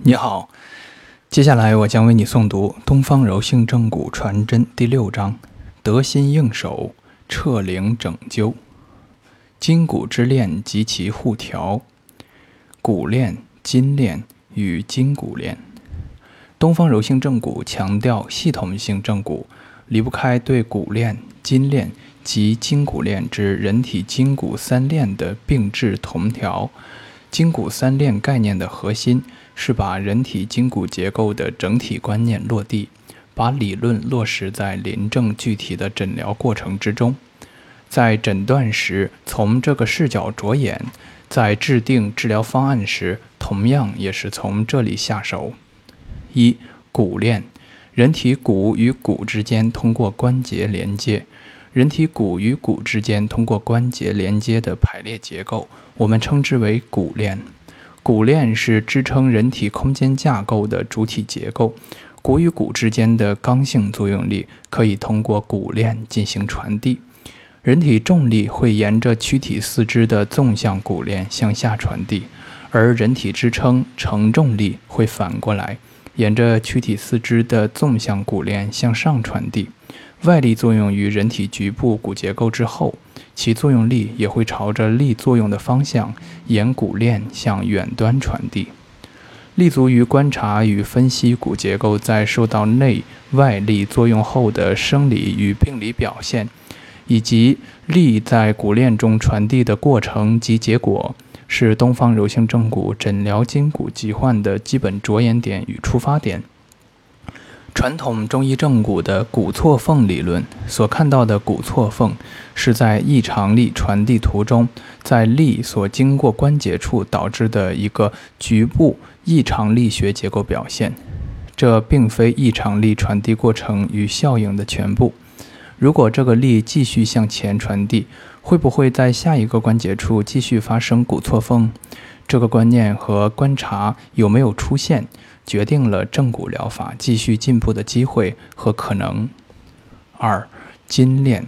你好，接下来我将为你诵读《东方柔性正骨传真》第六章：得心应手，彻灵拯救。筋骨之链及其互调，骨链、筋链与筋骨链。东方柔性正骨强调系统性正骨，离不开对骨链、筋链及筋骨链之人体筋骨三链的并置同调。筋骨三链概念的核心。是把人体筋骨结构的整体观念落地，把理论落实在临证具体的诊疗过程之中。在诊断时，从这个视角着眼；在制定治疗方案时，同样也是从这里下手。一、骨链，人体骨与骨之间通过关节连接，人体骨与骨之间通过关节连接的排列结构，我们称之为骨链。骨链是支撑人体空间架构的主体结构，骨与骨之间的刚性作用力可以通过骨链进行传递。人体重力会沿着躯体四肢的纵向骨链向下传递，而人体支撑承重力会反过来沿着躯体四肢的纵向骨链向上传递。外力作用于人体局部骨结构之后。其作用力也会朝着力作用的方向沿骨链向远端传递，立足于观察与分析骨结构在受到内外力作用后的生理与病理表现，以及力在骨链中传递的过程及结果，是东方柔性正骨诊疗筋骨疾患的基本着眼点与出发点。传统中医正骨的骨错缝理论所看到的骨错缝，是在异常力传递途中，在力所经过关节处导致的一个局部异常力学结构表现。这并非异常力传递过程与效应的全部。如果这个力继续向前传递，会不会在下一个关节处继续发生骨错缝？这个观念和观察有没有出现？决定了正骨疗法继续进步的机会和可能。二、筋链，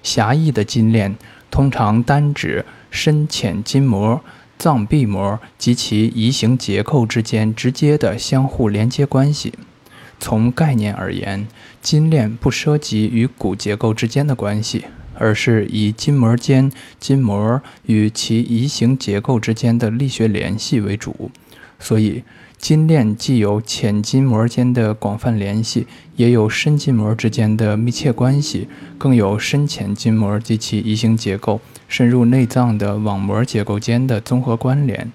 狭义的筋链通常单指深浅筋膜、脏壁膜及其移行结构之间直接的相互连接关系。从概念而言，筋链不涉及与骨结构之间的关系，而是以筋膜间筋膜与其移行结构之间的力学联系为主，所以。筋链既有浅筋膜间的广泛联系，也有深筋膜之间的密切关系，更有深浅筋膜及其移行结构深入内脏的网膜结构间的综合关联。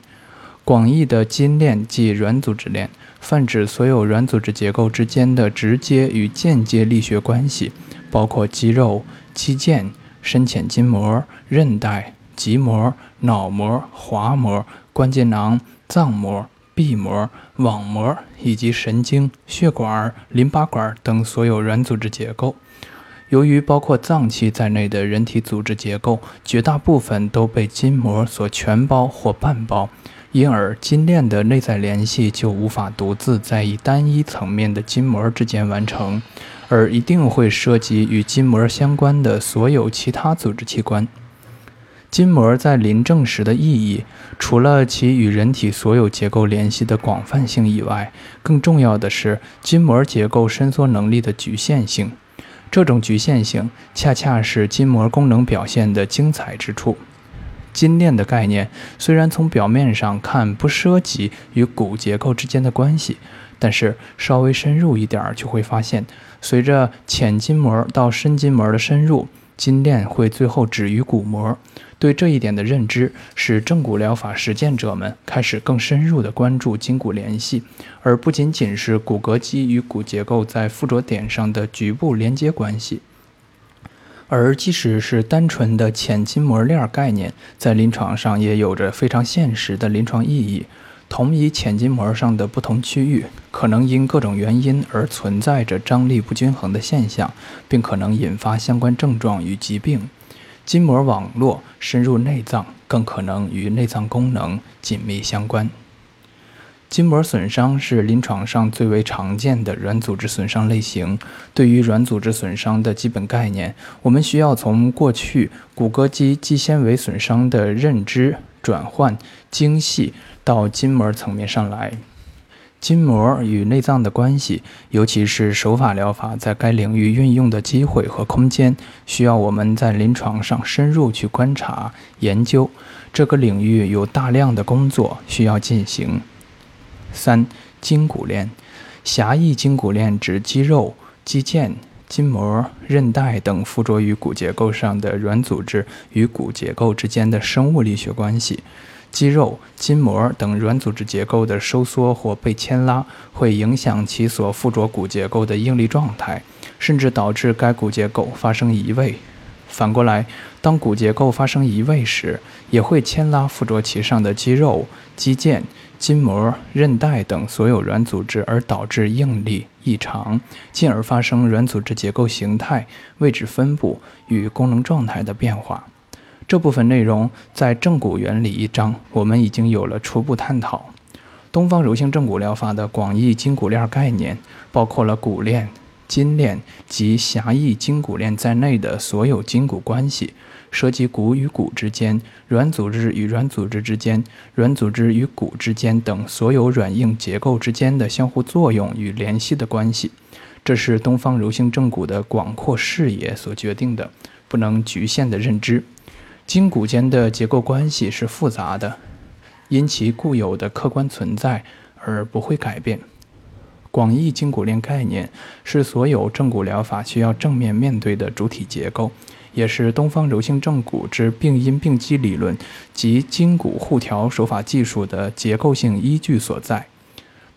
广义的筋链即软组织链，泛指所有软组织结构之间的直接与间接力学关系，包括肌肉、肌腱、深浅筋膜、韧带、棘膜、脑膜、滑膜、关节囊、脏膜。壁膜、网膜以及神经、血管、淋巴管等所有软组织结构，由于包括脏器在内的人体组织结构绝大部分都被筋膜所全包或半包，因而筋链的内在联系就无法独自在以单一层面的筋膜之间完成，而一定会涉及与筋膜相关的所有其他组织器官。筋膜在临证时的意义，除了其与人体所有结构联系的广泛性以外，更重要的是筋膜结构伸缩能力的局限性。这种局限性恰恰是筋膜功能表现的精彩之处。筋链的概念虽然从表面上看不涉及与骨结构之间的关系，但是稍微深入一点就会发现，随着浅筋膜到深筋膜的深入。筋链会最后止于骨膜，对这一点的认知，使正骨疗法实践者们开始更深入地关注筋骨联系，而不仅仅是骨骼肌与骨结构在附着点上的局部连接关系。而即使是单纯的浅筋膜链概念，在临床上也有着非常现实的临床意义。同一浅筋膜上的不同区域，可能因各种原因而存在着张力不均衡的现象，并可能引发相关症状与疾病。筋膜网络深入内脏，更可能与内脏功能紧密相关。筋膜损伤是临床上最为常见的软组织损伤类型。对于软组织损伤的基本概念，我们需要从过去骨骼肌肌纤维损伤的认知转换精细。到筋膜层面上来，筋膜与内脏的关系，尤其是手法疗法在该领域运用的机会和空间，需要我们在临床上深入去观察研究。这个领域有大量的工作需要进行。三、筋骨链，狭义筋骨链指肌肉、肌腱、筋膜、韧带等附着于骨结构上的软组织与骨结构之间的生物力学关系。肌肉、筋膜等软组织结构的收缩或被牵拉，会影响其所附着骨结构的应力状态，甚至导致该骨结构发生移位。反过来，当骨结构发生移位时，也会牵拉附着其上的肌肉、肌腱、筋膜、韧带等所有软组织，而导致应力异常，进而发生软组织结构形态、位置分布与功能状态的变化。这部分内容在正骨原理一章，我们已经有了初步探讨。东方柔性正骨疗法的广义筋骨链概念，包括了骨链、筋链及狭义筋骨链在内的所有筋骨关系，涉及骨与骨之间、软组织与软组织之间、软组织与骨之间等所有软硬结构之间的相互作用与联系的关系。这是东方柔性正骨的广阔视野所决定的，不能局限的认知。筋骨间的结构关系是复杂的，因其固有的客观存在而不会改变。广义筋骨链概念是所有正骨疗法需要正面面对的主体结构，也是东方柔性正骨之病因病机理论及筋骨互调手法技术的结构性依据所在。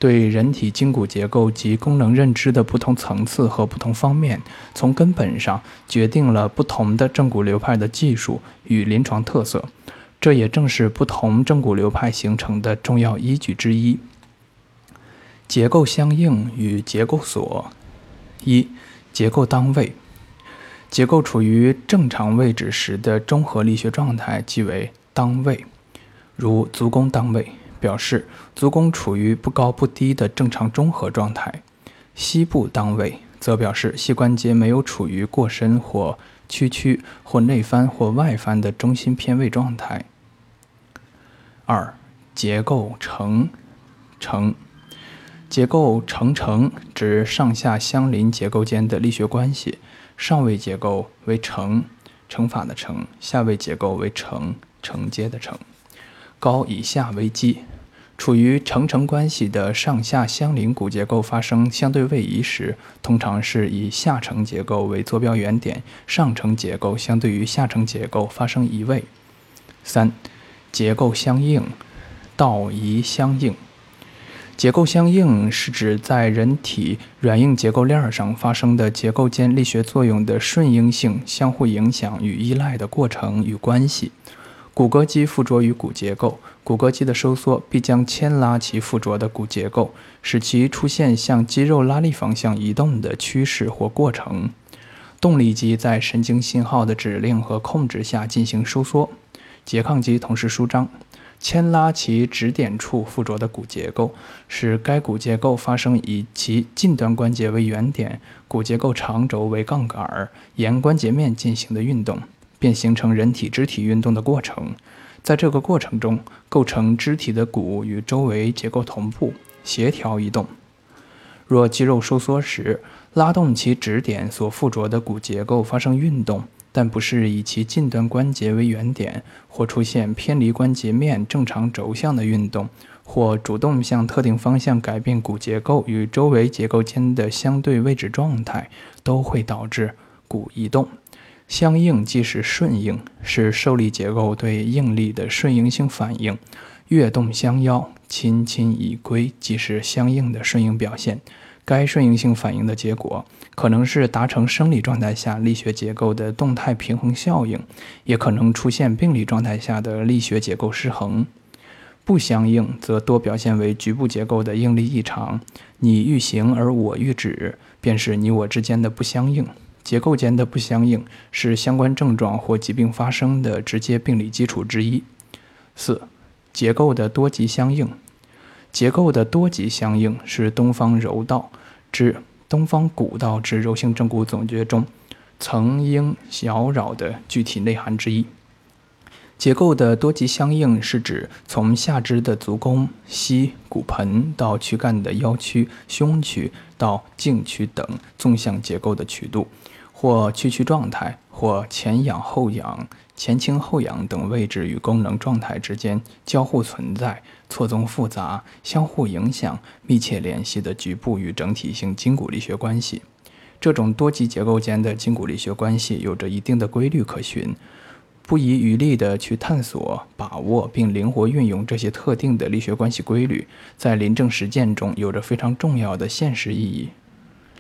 对人体筋骨结构及功能认知的不同层次和不同方面，从根本上决定了不同的正骨流派的技术与临床特色。这也正是不同正骨流派形成的重要依据之一。结构相应与结构锁：一、结构当位。结构处于正常位置时的综合力学状态即为当位，如足弓当位。表示足弓处于不高不低的正常中和状态，膝部当位则表示膝关节没有处于过深或屈曲或内翻或外翻的中心偏位状态。二、结构成成结构成成指上下相邻结构间的力学关系，上位结构为承乘法的承，下位结构为承承接的承。高以下为基，处于承承关系的上下相邻骨结构发生相对位移时，通常是以下层结构为坐标原点，上层结构相对于下层结构发生移位。三、结构相应，道移相应。结构相应是指在人体软硬结构链上发生的结构间力学作用的顺应性、相互影响与依赖的过程与关系。骨骼肌附着于骨结构，骨骼肌的收缩必将牵拉其附着的骨结构，使其出现向肌肉拉力方向移动的趋势或过程。动力肌在神经信号的指令和控制下进行收缩，拮抗肌同时舒张，牵拉其指点处附着的骨结构，使该骨结构发生以其近端关节为原点、骨结构长轴为杠杆、沿关节面进行的运动。便形成人体肢体运动的过程，在这个过程中，构成肢体的骨与周围结构同步、协调移动。若肌肉收缩时，拉动其指点所附着的骨结构发生运动，但不是以其近端关节为原点，或出现偏离关节面正常轴向的运动，或主动向特定方向改变骨结构与周围结构间的相对位置状态，都会导致骨移动。相应即是顺应，是受力结构对应力的顺应性反应。跃动相邀，亲亲已归，即是相应的顺应表现。该顺应性反应的结果，可能是达成生理状态下力学结构的动态平衡效应，也可能出现病理状态下的力学结构失衡。不相应，则多表现为局部结构的应力异常。你欲行而我欲止，便是你我之间的不相应。结构间的不相应是相关症状或疾病发生的直接病理基础之一。四、结构的多级相应。结构的多级相应是东方柔道之东方古道之柔性正骨总结中曾应小扰的具体内涵之一。结构的多级相应是指从下肢的足弓、膝、骨盆到躯干的腰区、胸区到颈区等纵向结构的曲度，或屈曲状态，或前仰后仰、前倾后仰等位置与功能状态之间交互存在、错综复杂、相互影响、密切联系的局部与整体性筋骨力学关系。这种多级结构间的筋骨力学关系有着一定的规律可循。不遗余力地去探索、把握并灵活运用这些特定的力学关系规律，在临证实践中有着非常重要的现实意义。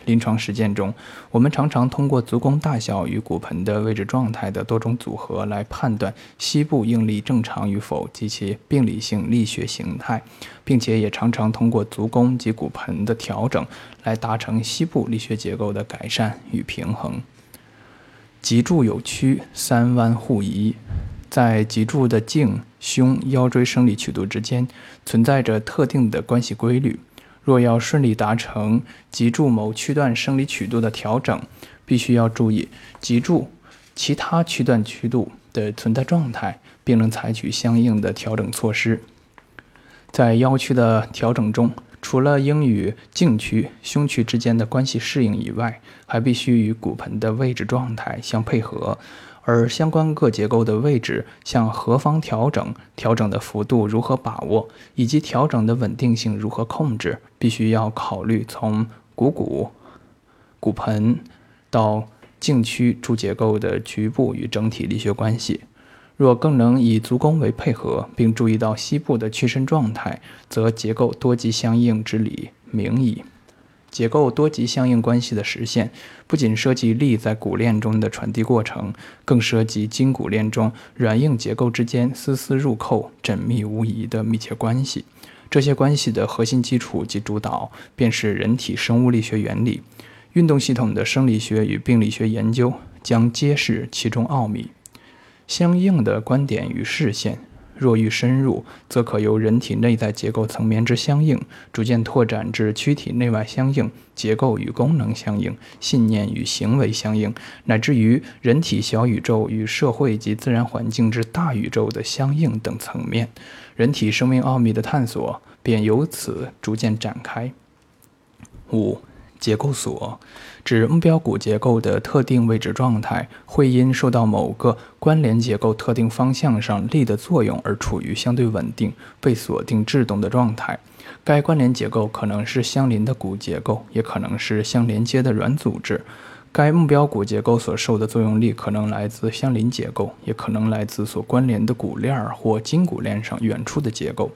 临床实践中，我们常常通过足弓大小与骨盆的位置状态的多种组合来判断膝部应力正常与否及其病理性力学形态，并且也常常通过足弓及骨盆的调整来达成膝部力学结构的改善与平衡。脊柱有屈三弯互移，在脊柱的颈、胸、腰椎生理曲度之间存在着特定的关系规律。若要顺利达成脊柱某区段生理曲度的调整，必须要注意脊柱其他区段曲度的存在状态，并能采取相应的调整措施。在腰曲的调整中，除了应与颈区、胸区之间的关系适应以外，还必须与骨盆的位置状态相配合，而相关各结构的位置向何方调整、调整的幅度如何把握，以及调整的稳定性如何控制，必须要考虑从股骨、骨盆到颈区诸结构的局部与整体力学关系。若更能以足弓为配合，并注意到膝部的屈伸状态，则结构多极相应之理明矣。结构多级相应关系的实现，不仅涉及力在骨链中的传递过程，更涉及筋骨链中软硬结构之间丝丝入扣、缜密无遗的密切关系。这些关系的核心基础及主导，便是人体生物力学原理。运动系统的生理学与病理学研究将揭示其中奥秘。相应的观点与视线，若欲深入，则可由人体内在结构层面之相应，逐渐拓展至躯体内外相应、结构与功能相应、信念与行为相应，乃至于人体小宇宙与社会及自然环境之大宇宙的相应等层面，人体生命奥秘的探索便由此逐渐展开。五。结构锁指目标骨结构的特定位置状态，会因受到某个关联结构特定方向上力的作用而处于相对稳定、被锁定制动的状态。该关联结构可能是相邻的骨结构，也可能是相连接的软组织。该目标骨结构所受的作用力可能来自相邻结构，也可能来自所关联的骨链或筋骨链上远处的结构。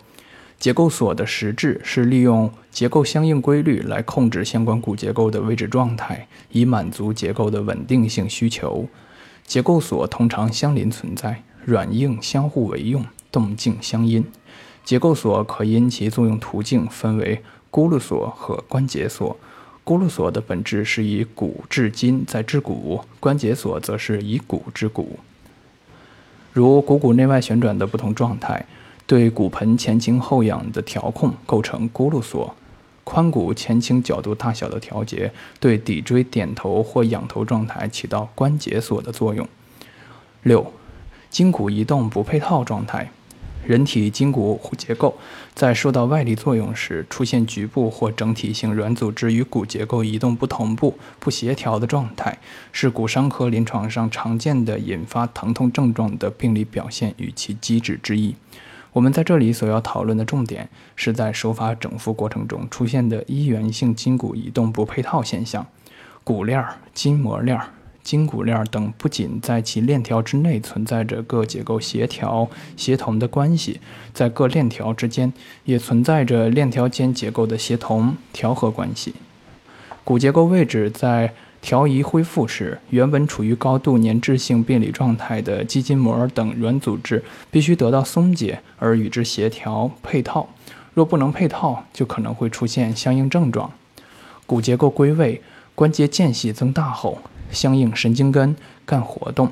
结构锁的实质是利用结构相应规律来控制相关骨结构的位置状态，以满足结构的稳定性需求。结构锁通常相邻存在，软硬相互为用，动静相因。结构锁可因其作用途径分为轱辘锁和关节锁。轱辘锁的本质是以骨制筋，再制骨；关节锁则是以骨制骨。如股骨内外旋转的不同状态。对骨盆前倾后仰的调控构成轱辘锁，髋骨前倾角度大小的调节对骶椎点头或仰头状态起到关节锁的作用。六，筋骨移动不配套状态，人体筋骨结构在受到外力作用时出现局部或整体性软组织与骨结构移动不同步、不协调的状态，是骨伤科临床上常见的引发疼痛症状的病理表现与其机制之一。我们在这里所要讨论的重点，是在手法整复过程中出现的一元性筋骨移动不配套现象。骨链、筋膜链、筋骨链等不仅在其链条之内存在着各结构协调协同的关系，在各链条之间也存在着链条间结构的协同调和关系。骨结构位置在。调移恢复时，原本处于高度粘滞性病理状态的肌筋膜等软组织必须得到松解，而与之协调配套。若不能配套，就可能会出现相应症状。骨结构归位，关节间隙增大后，相应神经根干活动，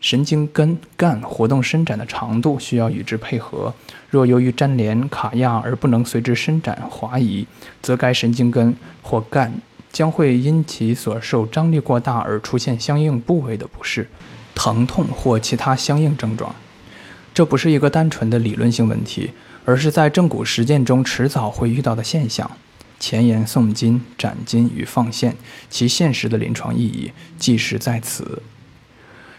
神经根干活动伸展的长度需要与之配合。若由于粘连卡压而不能随之伸展滑移，则该神经根或干。将会因其所受张力过大而出现相应部位的不适、疼痛或其他相应症状。这不是一个单纯的理论性问题，而是在正骨实践中迟早会遇到的现象。前沿诵经、斩筋与放线，其现实的临床意义即是在此。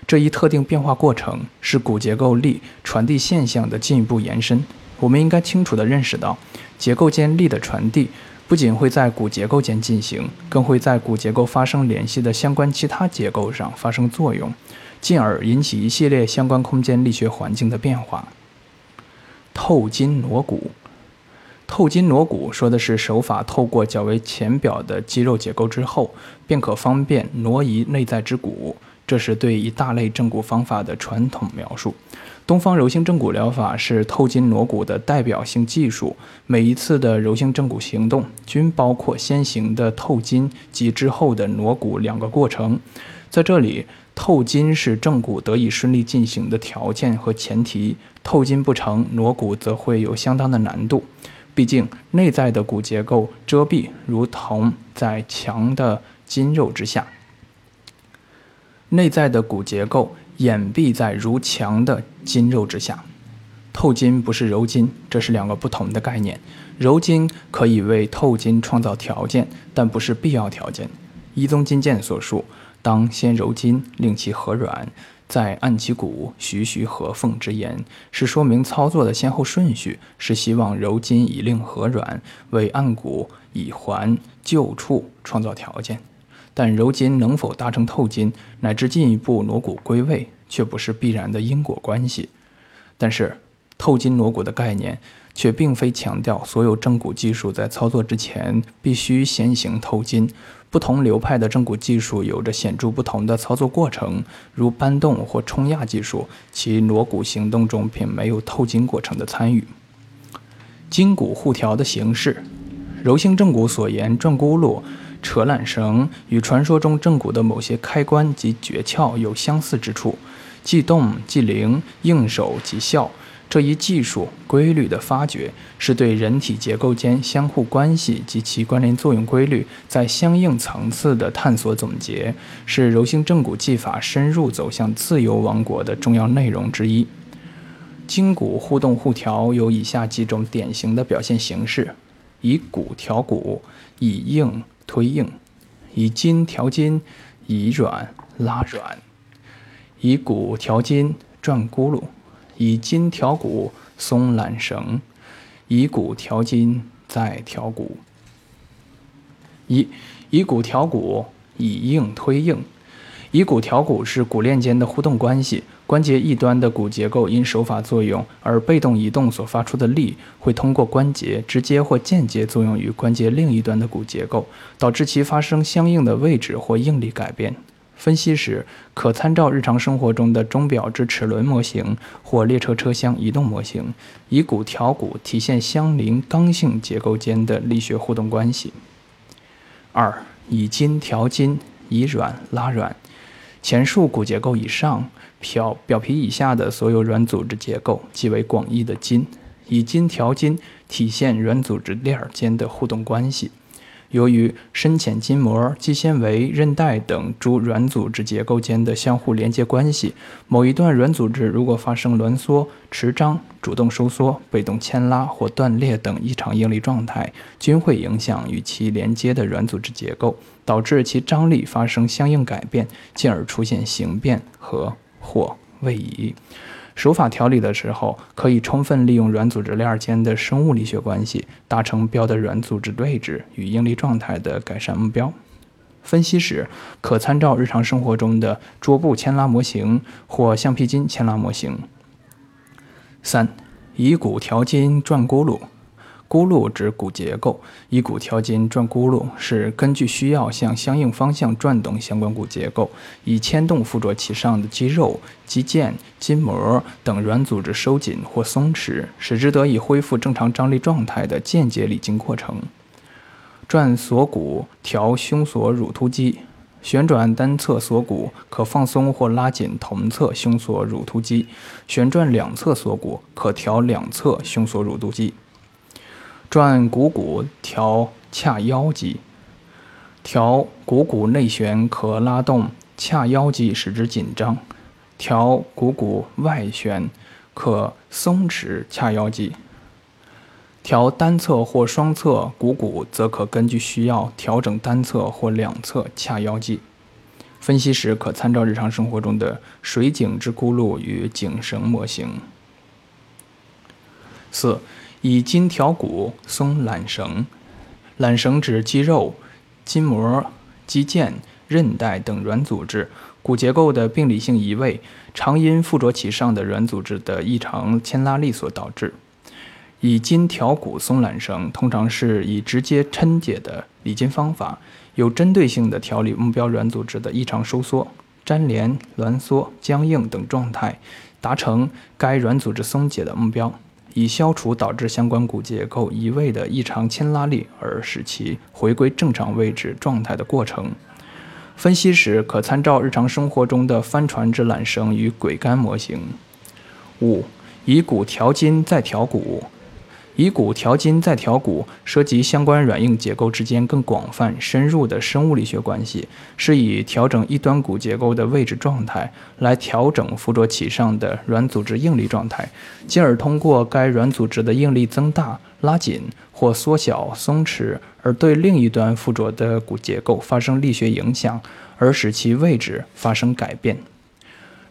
这一特定变化过程是骨结构力传递现象的进一步延伸。我们应该清楚地认识到，结构间力的传递不仅会在骨结构间进行，更会在骨结构发生联系的相关其他结构上发生作用，进而引起一系列相关空间力学环境的变化。透筋挪骨。透筋挪骨说的是手法透过较为浅表的肌肉结构之后，便可方便挪移内在之骨，这是对一大类正骨方法的传统描述。东方柔性正骨疗法是透筋挪骨的代表性技术，每一次的柔性正骨行动均包括先行的透筋及之后的挪骨两个过程。在这里，透筋是正骨得以顺利进行的条件和前提，透筋不成，挪骨则会有相当的难度。毕竟，内在的骨结构遮蔽如同在强的筋肉之下，内在的骨结构掩蔽在如强的筋肉之下。透筋不是揉筋，这是两个不同的概念。揉筋可以为透筋创造条件，但不是必要条件。一宗金鉴所述，当先揉筋，令其和软。在按其骨，徐徐合缝之言，是说明操作的先后顺序，是希望揉筋以令和软，为按骨以还旧处创造条件。但揉筋能否达成透筋，乃至进一步挪骨归位，却不是必然的因果关系。但是，透筋挪骨的概念。却并非强调所有正骨技术在操作之前必须先行透筋。不同流派的正骨技术有着显著不同的操作过程，如搬动或冲压技术，其挪骨行动中并没有透筋过程的参与。筋骨互调的形式，柔性正骨所言转轱辘、扯缆绳，与传说中正骨的某些开关及诀窍有相似之处，既动既灵，应手即效。这一技术规律的发掘，是对人体结构间相互关系及其关联作用规律在相应层次的探索总结，是柔性正骨技法深入走向自由王国的重要内容之一。筋骨互动互调有以下几种典型的表现形式：以骨调骨，以硬推硬；以筋调筋，以软拉软；以骨调筋，转轱辘。以筋调骨，松缆绳；以骨调筋，再调骨。一以骨调骨，以硬推硬。以骨调骨是骨链间的互动关系，关节一端的骨结构因手法作用而被动移动所发出的力，会通过关节直接或间接作用于关节另一端的骨结构，导致其发生相应的位置或应力改变。分析时，可参照日常生活中的钟表之齿轮模型或列车车厢移动模型，以骨调骨体现相邻刚性结构间的力学互动关系。二、以筋调筋，以软拉软。前述骨结构以上、表表皮以下的所有软组织结构，即为广义的筋。以筋调筋，体现软组织链间的互动关系。由于深浅筋膜、肌纤维、韧带等诸软组织结构间的相互连接关系，某一段软组织如果发生挛缩、持张、主动收缩、被动牵拉或断裂等异常应力状态，均会影响与其连接的软组织结构，导致其张力发生相应改变，进而出现形变和或位移。手法调理的时候，可以充分利用软组织链间的生物力学关系，达成标的软组织位置与应力状态的改善目标。分析时，可参照日常生活中的桌布牵拉模型或橡皮筋牵拉模型。三，以骨调筋转轱辘。轱辘指骨结构，以骨调筋转轱辘是根据需要向相应方向转动相关骨结构，以牵动附着其上的肌肉、肌腱、筋膜等软组织收紧或松弛，使之得以恢复正常张力状态的间接理筋过程。转锁骨调胸锁乳突肌，旋转单侧锁骨可放松或拉紧同侧胸锁乳突肌，旋转两侧锁骨可调两侧胸锁乳突肌。转股骨调髂腰肌，调股骨内旋可拉动髂腰肌，使之紧张；调股骨外旋可松弛髂腰肌。调单侧或双侧股骨，则可根据需要调整单侧或两侧髂腰肌。分析时可参照日常生活中的水井之轱辘与井绳模型。四、以筋调骨，松缆绳。缆绳指肌肉、筋膜、肌腱、韧带等软组织骨结构的病理性移位，常因附着其上的软组织的异常牵拉力所导致。以筋调骨松缆绳，通常是以直接抻解的理筋方法，有针对性地调理目标软组织的异常收缩、粘连、挛缩、僵硬等状态，达成该软组织松解的目标，以消除导致相关骨结构移位的异常牵拉力，而使其回归正常位置状态的过程。分析时可参照日常生活中的帆船之缆绳与桅杆模型。五、以骨调筋再调骨。以骨调筋再调骨，涉及相关软硬结构之间更广泛、深入的生物力学关系，是以调整一端骨结构的位置状态，来调整附着其上的软组织应力状态，进而通过该软组织的应力增大、拉紧或缩小、松弛，而对另一端附着的骨结构发生力学影响，而使其位置发生改变。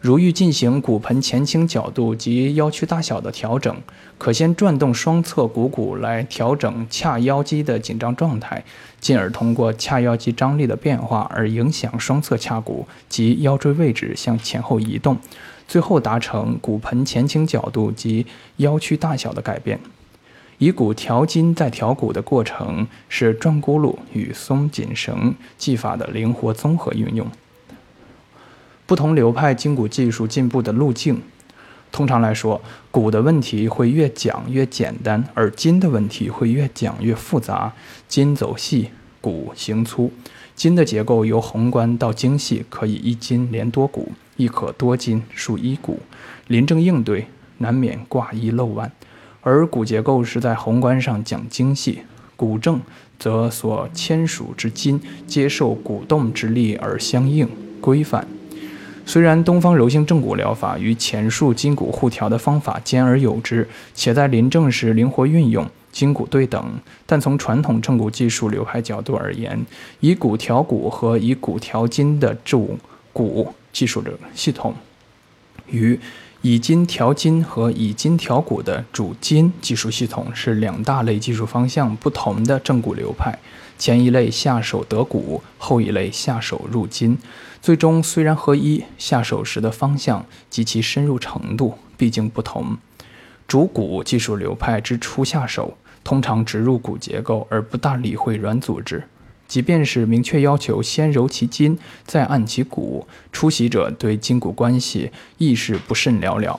如欲进行骨盆前倾角度及腰屈大小的调整，可先转动双侧股骨来调整髂腰肌的紧张状态，进而通过髂腰肌张力的变化而影响双侧髂骨及腰椎位置向前后移动，最后达成骨盆前倾角度及腰屈大小的改变。以骨调筋再调骨的过程是转轱辘与松紧绳技法的灵活综合运用。不同流派筋骨技术进步的路径，通常来说，骨的问题会越讲越简单，而筋的问题会越讲越复杂。筋走细，骨行粗。筋的结构由宏观到精细，可以一筋连多骨，亦可多筋数一骨。临症应对，难免挂一漏万。而骨结构是在宏观上讲精细，骨正则所牵属之筋接受骨动之力而相应规范。虽然东方柔性正骨疗法与前述筋骨互调的方法兼而有之，且在临症时灵活运用，筋骨对等，但从传统正骨技术流派角度而言，以骨调骨和以骨调筋的主骨技术的系统，与以筋调筋和以筋调骨的主筋技术系统是两大类技术方向不同的正骨流派。前一类下手得骨，后一类下手入筋。最终虽然合一，下手时的方向及其深入程度毕竟不同。主骨技术流派之初下手，通常直入骨结构而不大理会软组织。即便是明确要求先揉其筋，再按其骨，出席者对筋骨关系亦是不甚了了。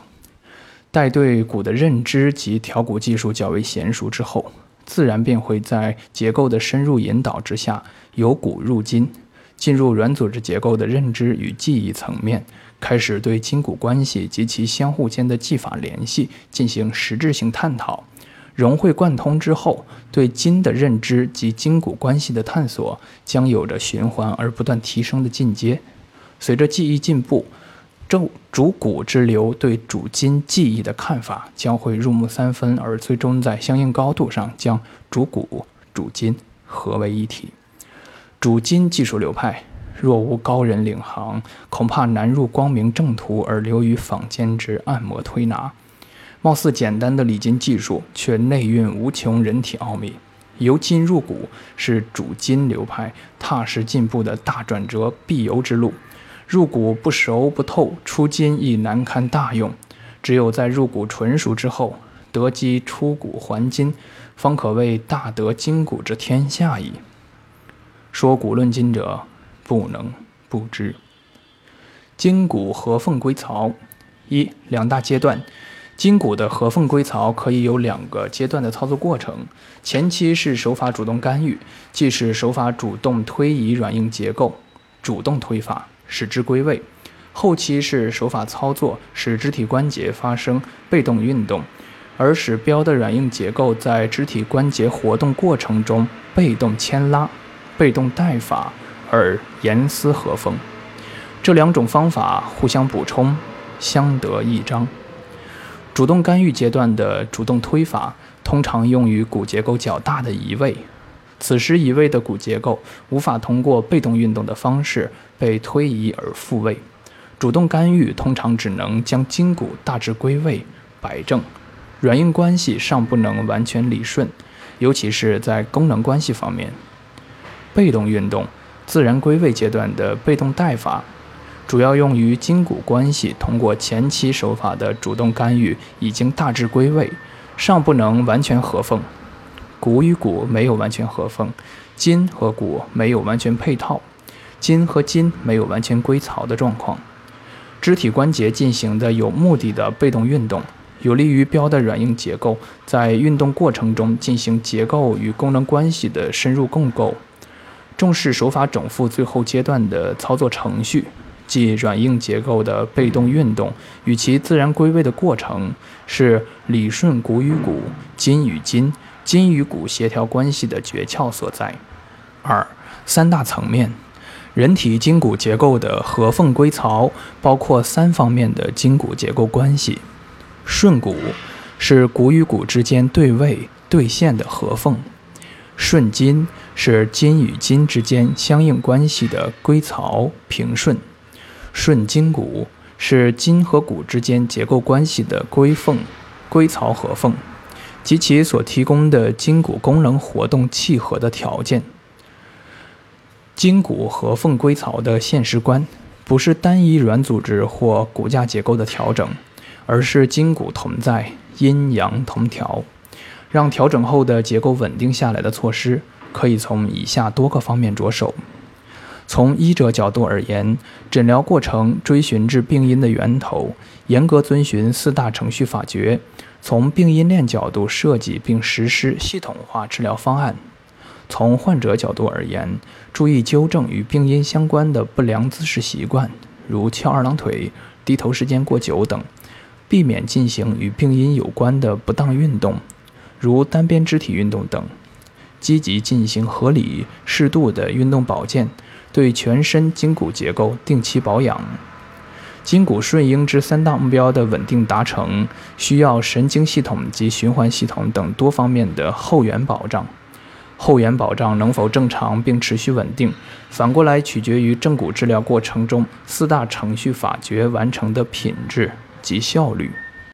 待对骨的认知及调骨技术较为娴熟之后，自然便会在结构的深入引导之下，由骨入筋。进入软组织结构的认知与记忆层面，开始对筋骨关系及其相互间的技法联系进行实质性探讨。融会贯通之后，对筋的认知及筋骨关系的探索将有着循环而不断提升的进阶。随着记忆进步，正主骨之流对主筋记忆的看法将会入木三分，而最终在相应高度上将主骨、主筋合为一体。主筋技术流派若无高人领航，恐怕难入光明正途，而流于坊间之按摩推拿。貌似简单的理筋技术，却内蕴无穷人体奥秘。由筋入骨是主筋流派踏实进步的大转折必由之路。入骨不熟不透，出筋亦难堪大用。只有在入骨纯熟之后，得机出骨还筋，方可谓大得筋骨之天下矣。说骨论筋者，不能不知。筋骨合缝归槽，一两大阶段。筋骨的合缝归槽可以有两个阶段的操作过程：前期是手法主动干预，即是手法主动推移软硬结构，主动推法使之归位；后期是手法操作，使肢体关节发生被动运动，而使标的软硬结构在肢体关节活动过程中被动牵拉。被动带法而严丝合缝，这两种方法互相补充，相得益彰。主动干预阶段的主动推法，通常用于骨结构较大的移位。此时移位的骨结构无法通过被动运动的方式被推移而复位，主动干预通常只能将筋骨大致归位摆正，软硬关系尚不能完全理顺，尤其是在功能关系方面。被动运动自然归位阶段的被动带法，主要用于筋骨关系通过前期手法的主动干预已经大致归位，尚不能完全合缝。骨与骨没有完全合缝，筋和骨没有完全配套，筋和筋没有完全归槽的状况。肢体关节进行的有目的的被动运动，有利于标的软硬结构在运动过程中进行结构与功能关系的深入共构。重视手法整复最后阶段的操作程序，即软硬结构的被动运动与其自然归位的过程，是理顺骨与骨、筋与筋。筋与骨协调关系的诀窍所在。二、三大层面，人体筋骨结构的合缝归槽包括三方面的筋骨结构关系：顺骨是骨与骨之间对位对线的合缝；顺筋是筋与筋之间相应关系的归槽平顺；顺筋骨是筋和骨之间结构关系的归缝归槽合缝。及其所提供的筋骨功能活动契合的条件。筋骨合缝归槽的现实观，不是单一软组织或骨架结构的调整，而是筋骨同在、阴阳同调。让调整后的结构稳定下来的措施，可以从以下多个方面着手。从医者角度而言，诊疗过程追寻至病因的源头，严格遵循四大程序法诀。从病因链角度设计并实施系统化治疗方案；从患者角度而言，注意纠正与病因相关的不良姿势习惯，如翘二郎腿、低头时间过久等；避免进行与病因有关的不当运动，如单边肢体运动等；积极进行合理适度的运动保健，对全身筋骨结构定期保养。筋骨顺应之三大目标的稳定达成，需要神经系统及循环系统等多方面的后援保障。后援保障能否正常并持续稳定，反过来取决于正骨治疗过程中四大程序法诀完成的品质及效率。